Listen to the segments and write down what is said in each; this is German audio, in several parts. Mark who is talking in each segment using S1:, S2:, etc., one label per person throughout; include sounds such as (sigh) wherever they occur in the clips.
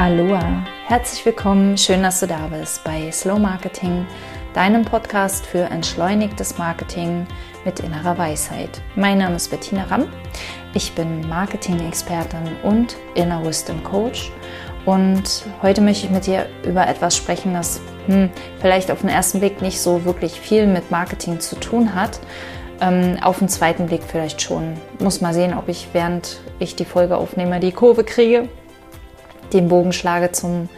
S1: Aloha, herzlich willkommen, schön, dass du da bist bei Slow Marketing, deinem Podcast für entschleunigtes Marketing mit innerer Weisheit. Mein Name ist Bettina Ramm, ich bin Marketing-Expertin und Inner Wisdom Coach. Und heute möchte ich mit dir über etwas sprechen, das hm, vielleicht auf den ersten Blick nicht so wirklich viel mit Marketing zu tun hat, ähm, auf den zweiten Blick vielleicht schon. Muss mal sehen, ob ich während ich die Folge aufnehme die Kurve kriege den Bogen schlage zum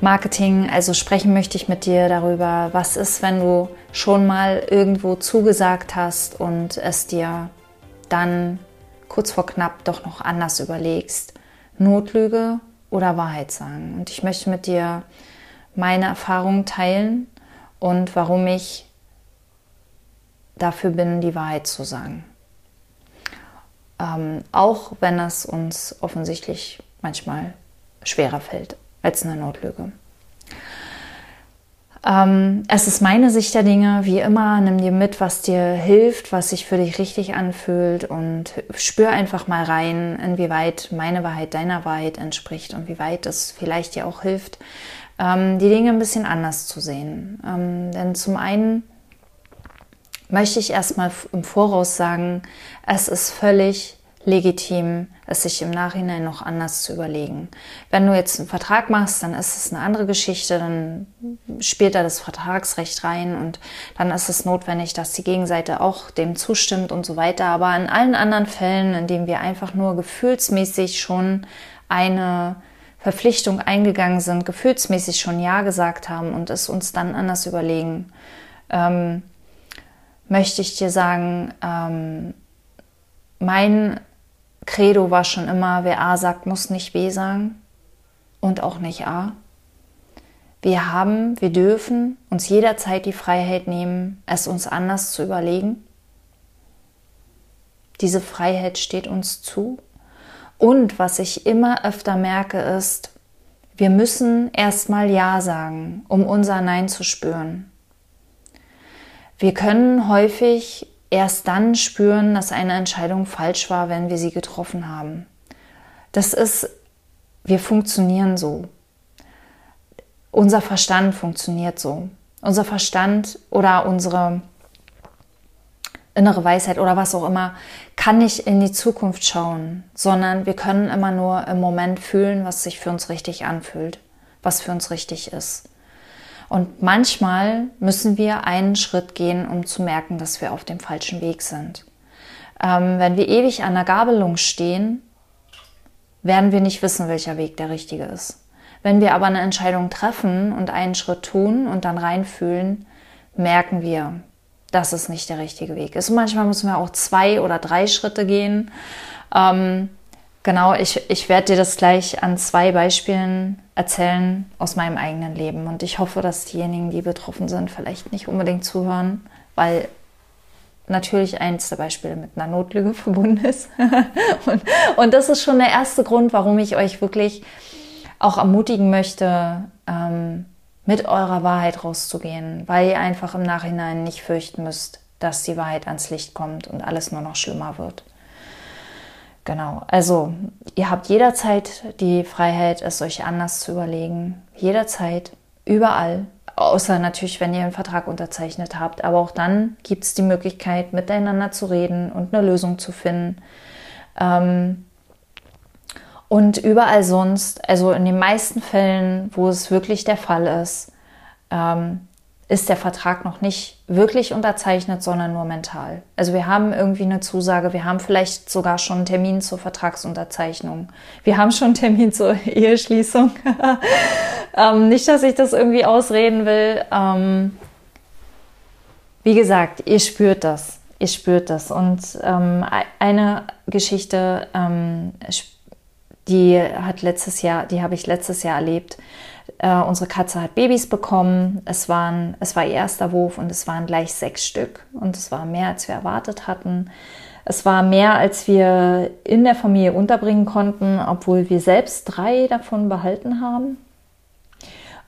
S1: Marketing. Also sprechen möchte ich mit dir darüber, was ist, wenn du schon mal irgendwo zugesagt hast und es dir dann kurz vor knapp doch noch anders überlegst. Notlüge oder Wahrheit sagen. Und ich möchte mit dir meine Erfahrungen teilen und warum ich dafür bin, die Wahrheit zu sagen. Ähm, auch wenn es uns offensichtlich manchmal schwerer fällt als eine Notlüge. Ähm, es ist meine Sicht der Dinge. Wie immer, nimm dir mit, was dir hilft, was sich für dich richtig anfühlt und spür einfach mal rein, inwieweit meine Wahrheit deiner Wahrheit entspricht und wie weit es vielleicht dir auch hilft, ähm, die Dinge ein bisschen anders zu sehen. Ähm, denn zum einen möchte ich erstmal im Voraus sagen, es ist völlig legitim, es sich im Nachhinein noch anders zu überlegen. Wenn du jetzt einen Vertrag machst, dann ist es eine andere Geschichte, dann spielt da das Vertragsrecht rein und dann ist es notwendig, dass die Gegenseite auch dem zustimmt und so weiter. Aber in allen anderen Fällen, in denen wir einfach nur gefühlsmäßig schon eine Verpflichtung eingegangen sind, gefühlsmäßig schon Ja gesagt haben und es uns dann anders überlegen, ähm, möchte ich dir sagen, ähm, mein Credo war schon immer, wer A sagt, muss nicht B sagen und auch nicht A. Wir haben, wir dürfen uns jederzeit die Freiheit nehmen, es uns anders zu überlegen. Diese Freiheit steht uns zu. Und was ich immer öfter merke, ist, wir müssen erstmal Ja sagen, um unser Nein zu spüren. Wir können häufig erst dann spüren, dass eine Entscheidung falsch war, wenn wir sie getroffen haben. Das ist, wir funktionieren so. Unser Verstand funktioniert so. Unser Verstand oder unsere innere Weisheit oder was auch immer kann nicht in die Zukunft schauen, sondern wir können immer nur im Moment fühlen, was sich für uns richtig anfühlt, was für uns richtig ist. Und manchmal müssen wir einen Schritt gehen, um zu merken, dass wir auf dem falschen Weg sind. Ähm, wenn wir ewig an der Gabelung stehen, werden wir nicht wissen, welcher Weg der richtige ist. Wenn wir aber eine Entscheidung treffen und einen Schritt tun und dann reinfühlen, merken wir, dass es nicht der richtige Weg ist. Und manchmal müssen wir auch zwei oder drei Schritte gehen. Ähm, Genau, ich, ich werde dir das gleich an zwei Beispielen erzählen aus meinem eigenen Leben. Und ich hoffe, dass diejenigen, die betroffen sind, vielleicht nicht unbedingt zuhören, weil natürlich eins der Beispiele mit einer Notlüge (laughs) verbunden ist. und, und das ist schon der erste Grund, warum ich euch wirklich auch ermutigen möchte, ähm, mit eurer Wahrheit rauszugehen, weil ihr einfach im Nachhinein nicht fürchten müsst, dass die Wahrheit ans Licht kommt und alles nur noch schlimmer wird. Genau, also ihr habt jederzeit die Freiheit, es euch anders zu überlegen. Jederzeit, überall. Außer natürlich, wenn ihr einen Vertrag unterzeichnet habt. Aber auch dann gibt es die Möglichkeit, miteinander zu reden und eine Lösung zu finden. Ähm und überall sonst, also in den meisten Fällen, wo es wirklich der Fall ist, ähm, ist der Vertrag noch nicht wirklich unterzeichnet, sondern nur mental. Also wir haben irgendwie eine Zusage, wir haben vielleicht sogar schon einen Termin zur Vertragsunterzeichnung. Wir haben schon einen Termin zur (laughs) Eheschließung. (laughs) ähm, nicht, dass ich das irgendwie ausreden will. Ähm, wie gesagt, ihr spürt das. Ihr spürt das. Und ähm, eine Geschichte, ähm, die hat letztes Jahr, die habe ich letztes Jahr erlebt. Äh, unsere Katze hat Babys bekommen. Es, waren, es war ihr erster Wurf und es waren gleich sechs Stück. Und es war mehr, als wir erwartet hatten. Es war mehr, als wir in der Familie unterbringen konnten, obwohl wir selbst drei davon behalten haben.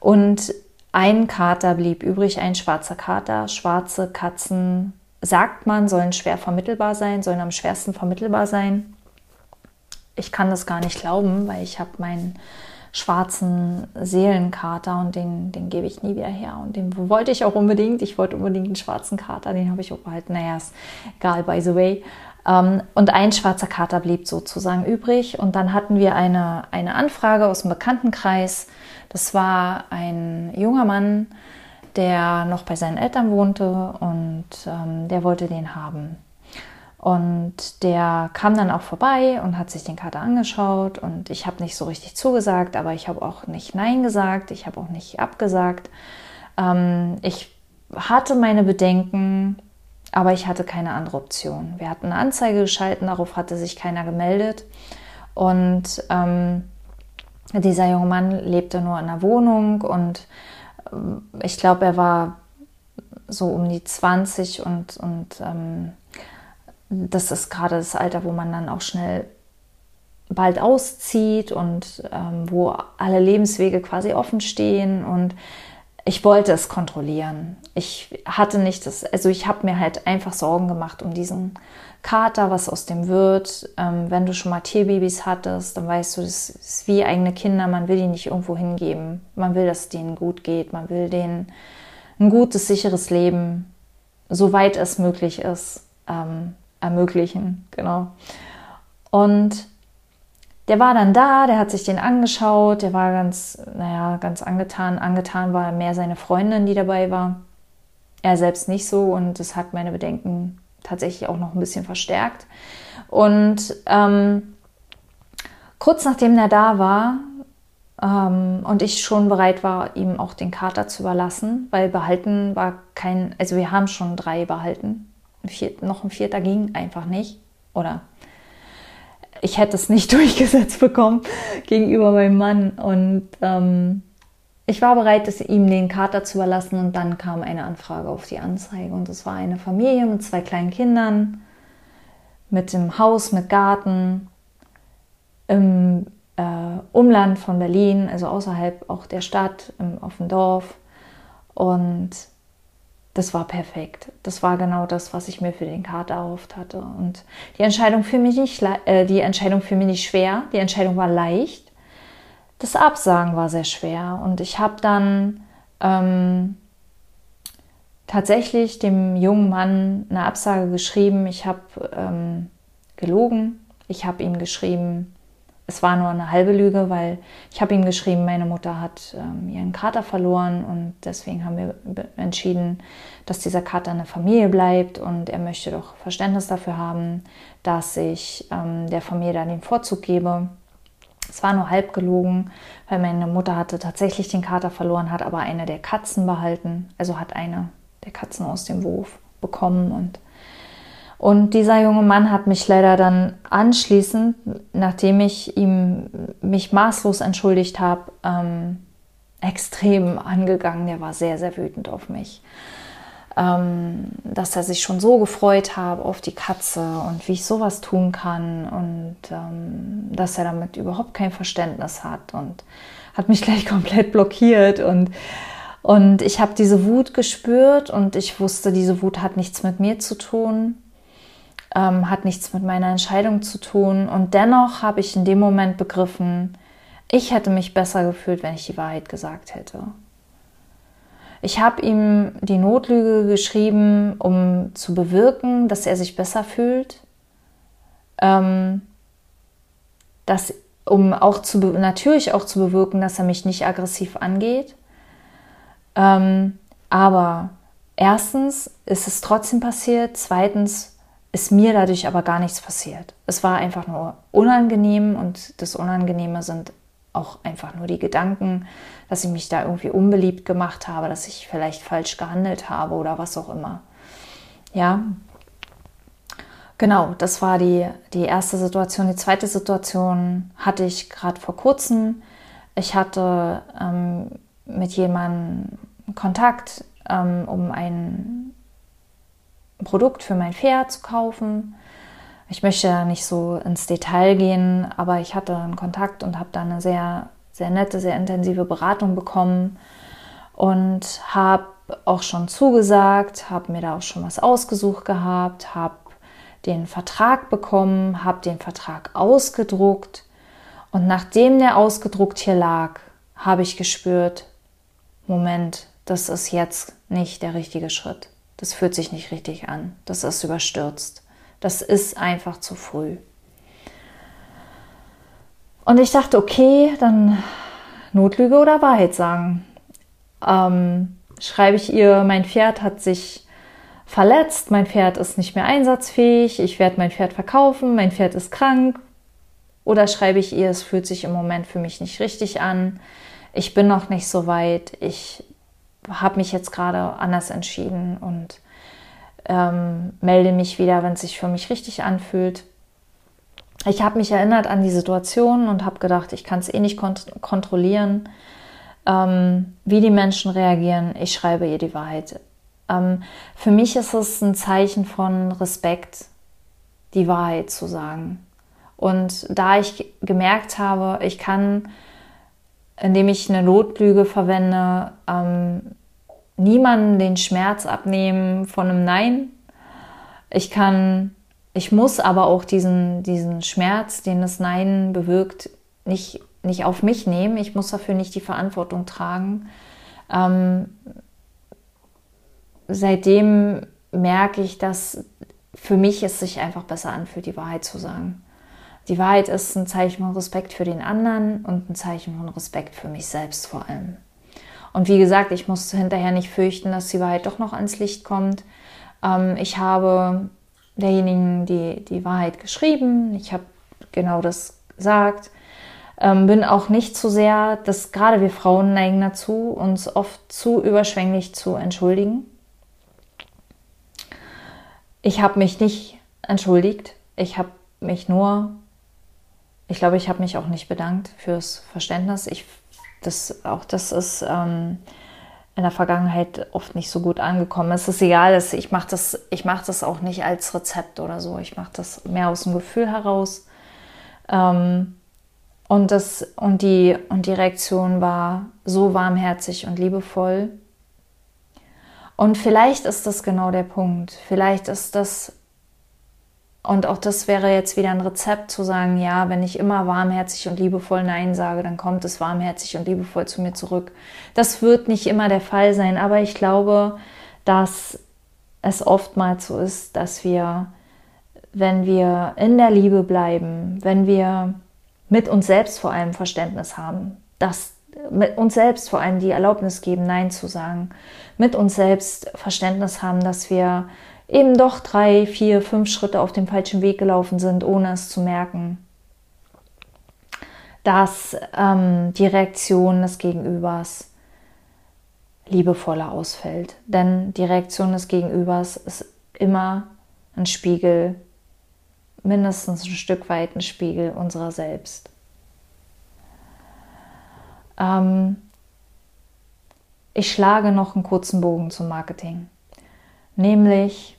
S1: Und ein Kater blieb übrig, ein schwarzer Kater. Schwarze Katzen, sagt man, sollen schwer vermittelbar sein, sollen am schwersten vermittelbar sein. Ich kann das gar nicht glauben, weil ich habe meinen schwarzen Seelenkater und den, den gebe ich nie wieder her. Und den wollte ich auch unbedingt. Ich wollte unbedingt einen schwarzen Kater, den habe ich auch behalten. Naja, ist egal, by the way. Ähm, und ein schwarzer Kater blieb sozusagen übrig. Und dann hatten wir eine, eine Anfrage aus dem Bekanntenkreis. Das war ein junger Mann, der noch bei seinen Eltern wohnte und ähm, der wollte den haben. Und der kam dann auch vorbei und hat sich den Kater angeschaut und ich habe nicht so richtig zugesagt, aber ich habe auch nicht Nein gesagt, ich habe auch nicht abgesagt. Ähm, ich hatte meine Bedenken, aber ich hatte keine andere Option. Wir hatten eine Anzeige geschalten, darauf hatte sich keiner gemeldet. Und ähm, dieser junge Mann lebte nur in einer Wohnung und ähm, ich glaube, er war so um die 20 und, und ähm, das ist gerade das Alter, wo man dann auch schnell bald auszieht und ähm, wo alle Lebenswege quasi offen stehen und ich wollte es kontrollieren. Ich hatte nicht das, also ich habe mir halt einfach Sorgen gemacht um diesen Kater, was aus dem wird. Ähm, wenn du schon mal Tierbabys hattest, dann weißt du, das ist wie eigene Kinder, man will die nicht irgendwo hingeben. Man will, dass denen gut geht, man will denen ein gutes, sicheres Leben, soweit es möglich ist, ähm, ermöglichen. Genau. Und der war dann da, der hat sich den angeschaut, der war ganz, naja, ganz angetan. Angetan war mehr seine Freundin, die dabei war. Er selbst nicht so und das hat meine Bedenken tatsächlich auch noch ein bisschen verstärkt. Und ähm, kurz nachdem er da war ähm, und ich schon bereit war, ihm auch den Kater zu überlassen, weil behalten war kein, also wir haben schon drei behalten. Vier, noch ein vierter ging einfach nicht. Oder ich hätte es nicht (laughs) durchgesetzt bekommen gegenüber meinem Mann. Und ähm, ich war bereit, das, ihm den Kater zu überlassen. Und dann kam eine Anfrage auf die Anzeige. Und es war eine Familie mit zwei kleinen Kindern, mit dem Haus, mit Garten, im äh, Umland von Berlin, also außerhalb auch der Stadt, im, auf dem Dorf. Und das war perfekt. Das war genau das, was ich mir für den Kater erhofft hatte. Und die Entscheidung für mich nicht, äh, die Entscheidung für mich nicht schwer. Die Entscheidung war leicht. Das Absagen war sehr schwer. Und ich habe dann ähm, tatsächlich dem jungen Mann eine Absage geschrieben. Ich habe ähm, gelogen. Ich habe ihm geschrieben, es war nur eine halbe Lüge, weil ich habe ihm geschrieben, meine Mutter hat ähm, ihren Kater verloren und deswegen haben wir entschieden, dass dieser Kater eine Familie bleibt und er möchte doch Verständnis dafür haben, dass ich ähm, der Familie da den Vorzug gebe. Es war nur halb gelogen, weil meine Mutter hatte tatsächlich den Kater verloren, hat aber eine der Katzen behalten, also hat eine der Katzen aus dem Wurf bekommen und und dieser junge Mann hat mich leider dann anschließend, nachdem ich ihm mich maßlos entschuldigt habe, ähm, extrem angegangen. Der war sehr, sehr wütend auf mich. Ähm, dass er sich schon so gefreut hat auf die Katze und wie ich sowas tun kann und ähm, dass er damit überhaupt kein Verständnis hat und hat mich (laughs) gleich komplett blockiert und und ich habe diese Wut gespürt und ich wusste, diese Wut hat nichts mit mir zu tun ähm, hat nichts mit meiner Entscheidung zu tun. Und dennoch habe ich in dem Moment begriffen, ich hätte mich besser gefühlt, wenn ich die Wahrheit gesagt hätte. Ich habe ihm die Notlüge geschrieben, um zu bewirken, dass er sich besser fühlt. Ähm, dass, um auch zu, natürlich auch zu bewirken, dass er mich nicht aggressiv angeht. Ähm, aber erstens ist es trotzdem passiert. Zweitens ist mir dadurch aber gar nichts passiert. Es war einfach nur unangenehm und das Unangenehme sind auch einfach nur die Gedanken, dass ich mich da irgendwie unbeliebt gemacht habe, dass ich vielleicht falsch gehandelt habe oder was auch immer. Ja, genau, das war die, die erste Situation. Die zweite Situation hatte ich gerade vor kurzem. Ich hatte ähm, mit jemandem Kontakt, ähm, um ein Produkt für mein Pferd zu kaufen. Ich möchte ja nicht so ins Detail gehen, aber ich hatte einen Kontakt und habe da eine sehr, sehr nette, sehr intensive Beratung bekommen und habe auch schon zugesagt, habe mir da auch schon was ausgesucht gehabt, habe den Vertrag bekommen, habe den Vertrag ausgedruckt Und nachdem der ausgedruckt hier lag, habe ich gespürt, Moment, das ist jetzt nicht der richtige Schritt. Das fühlt sich nicht richtig an. Das ist überstürzt. Das ist einfach zu früh. Und ich dachte, okay, dann Notlüge oder Wahrheit sagen. Ähm, schreibe ich ihr, mein Pferd hat sich verletzt, mein Pferd ist nicht mehr einsatzfähig, ich werde mein Pferd verkaufen, mein Pferd ist krank. Oder schreibe ich ihr, es fühlt sich im Moment für mich nicht richtig an, ich bin noch nicht so weit, ich habe mich jetzt gerade anders entschieden und ähm, melde mich wieder, wenn es sich für mich richtig anfühlt. Ich habe mich erinnert an die Situation und habe gedacht, ich kann es eh nicht kont kontrollieren, ähm, wie die Menschen reagieren. Ich schreibe ihr die Wahrheit. Ähm, für mich ist es ein Zeichen von Respekt, die Wahrheit zu sagen. Und da ich gemerkt habe, ich kann, indem ich eine Notlüge verwende, ähm, niemanden den Schmerz abnehmen von einem Nein. Ich kann, ich muss aber auch diesen, diesen Schmerz, den das Nein bewirkt, nicht, nicht auf mich nehmen. Ich muss dafür nicht die Verantwortung tragen. Ähm, seitdem merke ich, dass für mich es sich einfach besser anfühlt, die Wahrheit zu sagen. Die Wahrheit ist ein Zeichen von Respekt für den anderen und ein Zeichen von Respekt für mich selbst vor allem. Und wie gesagt, ich musste hinterher nicht fürchten, dass die Wahrheit doch noch ans Licht kommt. Ähm, ich habe derjenigen die, die Wahrheit geschrieben. Ich habe genau das gesagt. Ähm, bin auch nicht zu sehr, dass gerade wir Frauen neigen dazu, uns oft zu überschwänglich zu entschuldigen. Ich habe mich nicht entschuldigt. Ich habe mich nur, ich glaube, ich habe mich auch nicht bedankt fürs Verständnis. Ich das, auch das ist ähm, in der Vergangenheit oft nicht so gut angekommen. Es ist egal, ich mache das, mach das auch nicht als Rezept oder so. Ich mache das mehr aus dem Gefühl heraus. Ähm, und, das, und, die, und die Reaktion war so warmherzig und liebevoll. Und vielleicht ist das genau der Punkt. Vielleicht ist das und auch das wäre jetzt wieder ein Rezept zu sagen, ja, wenn ich immer warmherzig und liebevoll Nein sage, dann kommt es warmherzig und liebevoll zu mir zurück. Das wird nicht immer der Fall sein, aber ich glaube, dass es oftmals so ist, dass wir, wenn wir in der Liebe bleiben, wenn wir mit uns selbst vor allem Verständnis haben, dass mit uns selbst vor allem die Erlaubnis geben, Nein zu sagen, mit uns selbst Verständnis haben, dass wir eben doch drei, vier, fünf Schritte auf dem falschen Weg gelaufen sind, ohne es zu merken. Dass ähm, die Reaktion des Gegenübers liebevoller ausfällt. Denn die Reaktion des Gegenübers ist immer ein Spiegel, mindestens ein Stück weit ein Spiegel unserer selbst. Ähm, ich schlage noch einen kurzen Bogen zum Marketing. Nämlich,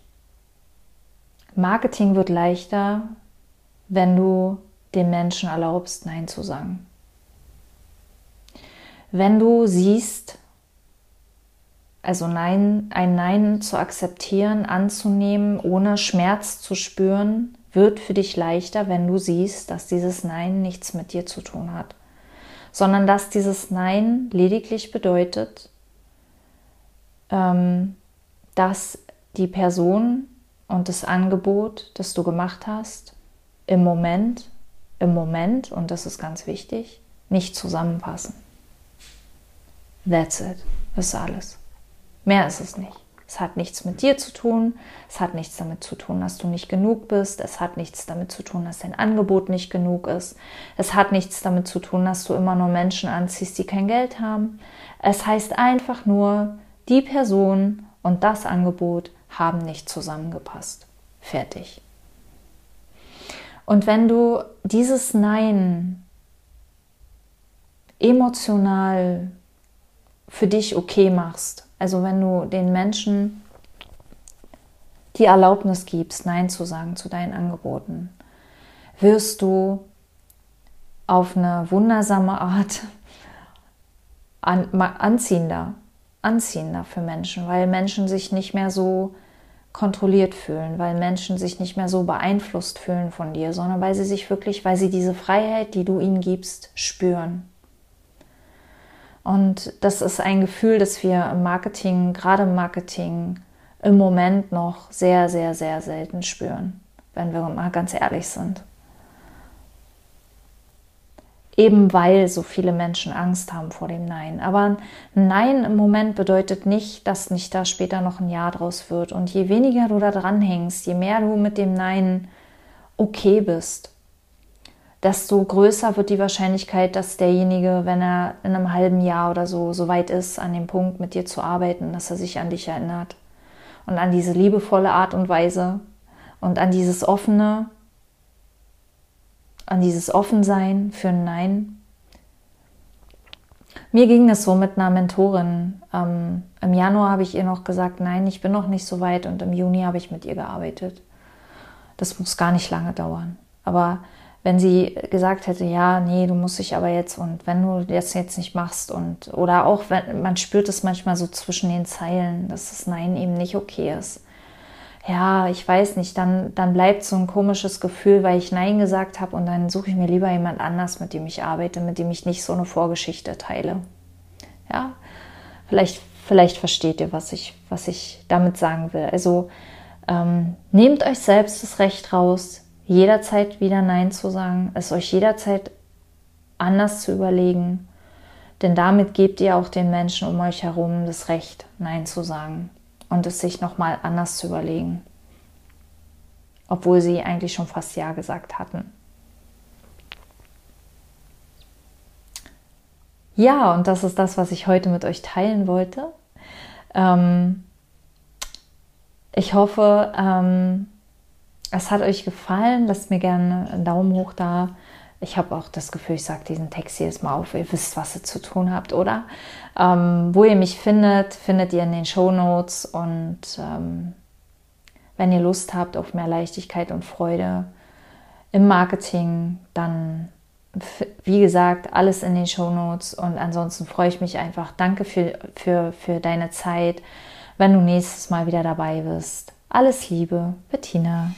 S1: Marketing wird leichter, wenn du den Menschen erlaubst, Nein zu sagen. Wenn du siehst, also Nein, ein Nein zu akzeptieren, anzunehmen, ohne Schmerz zu spüren, wird für dich leichter, wenn du siehst, dass dieses Nein nichts mit dir zu tun hat, sondern dass dieses Nein lediglich bedeutet, ähm, dass die Person und das Angebot, das du gemacht hast, im Moment, im Moment, und das ist ganz wichtig, nicht zusammenpassen. That's it. Das ist alles. Mehr ist es nicht. Es hat nichts mit dir zu tun. Es hat nichts damit zu tun, dass du nicht genug bist. Es hat nichts damit zu tun, dass dein Angebot nicht genug ist. Es hat nichts damit zu tun, dass du immer nur Menschen anziehst, die kein Geld haben. Es heißt einfach nur, die Person und das Angebot haben nicht zusammengepasst. Fertig. Und wenn du dieses Nein emotional für dich okay machst, also wenn du den Menschen die Erlaubnis gibst, Nein zu sagen zu deinen Angeboten, wirst du auf eine wundersame Art an, anziehender, anziehender für Menschen, weil Menschen sich nicht mehr so kontrolliert fühlen, weil Menschen sich nicht mehr so beeinflusst fühlen von dir, sondern weil sie sich wirklich, weil sie diese Freiheit, die du ihnen gibst, spüren. Und das ist ein Gefühl, das wir im Marketing, gerade im Marketing, im Moment noch sehr, sehr, sehr selten spüren, wenn wir mal ganz ehrlich sind. Eben weil so viele Menschen Angst haben vor dem Nein. Aber ein Nein im Moment bedeutet nicht, dass nicht da später noch ein Ja draus wird. Und je weniger du da dran hängst, je mehr du mit dem Nein okay bist, desto größer wird die Wahrscheinlichkeit, dass derjenige, wenn er in einem halben Jahr oder so so weit ist, an dem Punkt mit dir zu arbeiten, dass er sich an dich erinnert und an diese liebevolle Art und Weise und an dieses offene, an dieses Offensein für ein Nein. Mir ging das so mit einer Mentorin. Ähm, Im Januar habe ich ihr noch gesagt, nein, ich bin noch nicht so weit und im Juni habe ich mit ihr gearbeitet. Das muss gar nicht lange dauern. Aber wenn sie gesagt hätte, ja, nee, du musst dich aber jetzt und wenn du das jetzt nicht machst und oder auch wenn man spürt es manchmal so zwischen den Zeilen, dass das Nein eben nicht okay ist. Ja, ich weiß nicht, dann, dann bleibt so ein komisches Gefühl, weil ich Nein gesagt habe und dann suche ich mir lieber jemand anders, mit dem ich arbeite, mit dem ich nicht so eine Vorgeschichte teile. Ja, vielleicht, vielleicht versteht ihr, was ich, was ich damit sagen will. Also ähm, nehmt euch selbst das Recht raus, jederzeit wieder Nein zu sagen, es euch jederzeit anders zu überlegen, denn damit gebt ihr auch den Menschen um euch herum das Recht, Nein zu sagen und es sich nochmal anders zu überlegen, obwohl sie eigentlich schon fast Ja gesagt hatten. Ja, und das ist das, was ich heute mit euch teilen wollte. Ähm, ich hoffe, ähm, es hat euch gefallen. Lasst mir gerne einen Daumen hoch da. Ich habe auch das Gefühl, ich sage diesen Text jedes Mal auf. Ihr wisst, was ihr zu tun habt, oder? Ähm, wo ihr mich findet, findet ihr in den Show Notes. Und ähm, wenn ihr Lust habt auf mehr Leichtigkeit und Freude im Marketing, dann, wie gesagt, alles in den Show Notes. Und ansonsten freue ich mich einfach. Danke für, für, für deine Zeit, wenn du nächstes Mal wieder dabei bist. Alles Liebe, Bettina.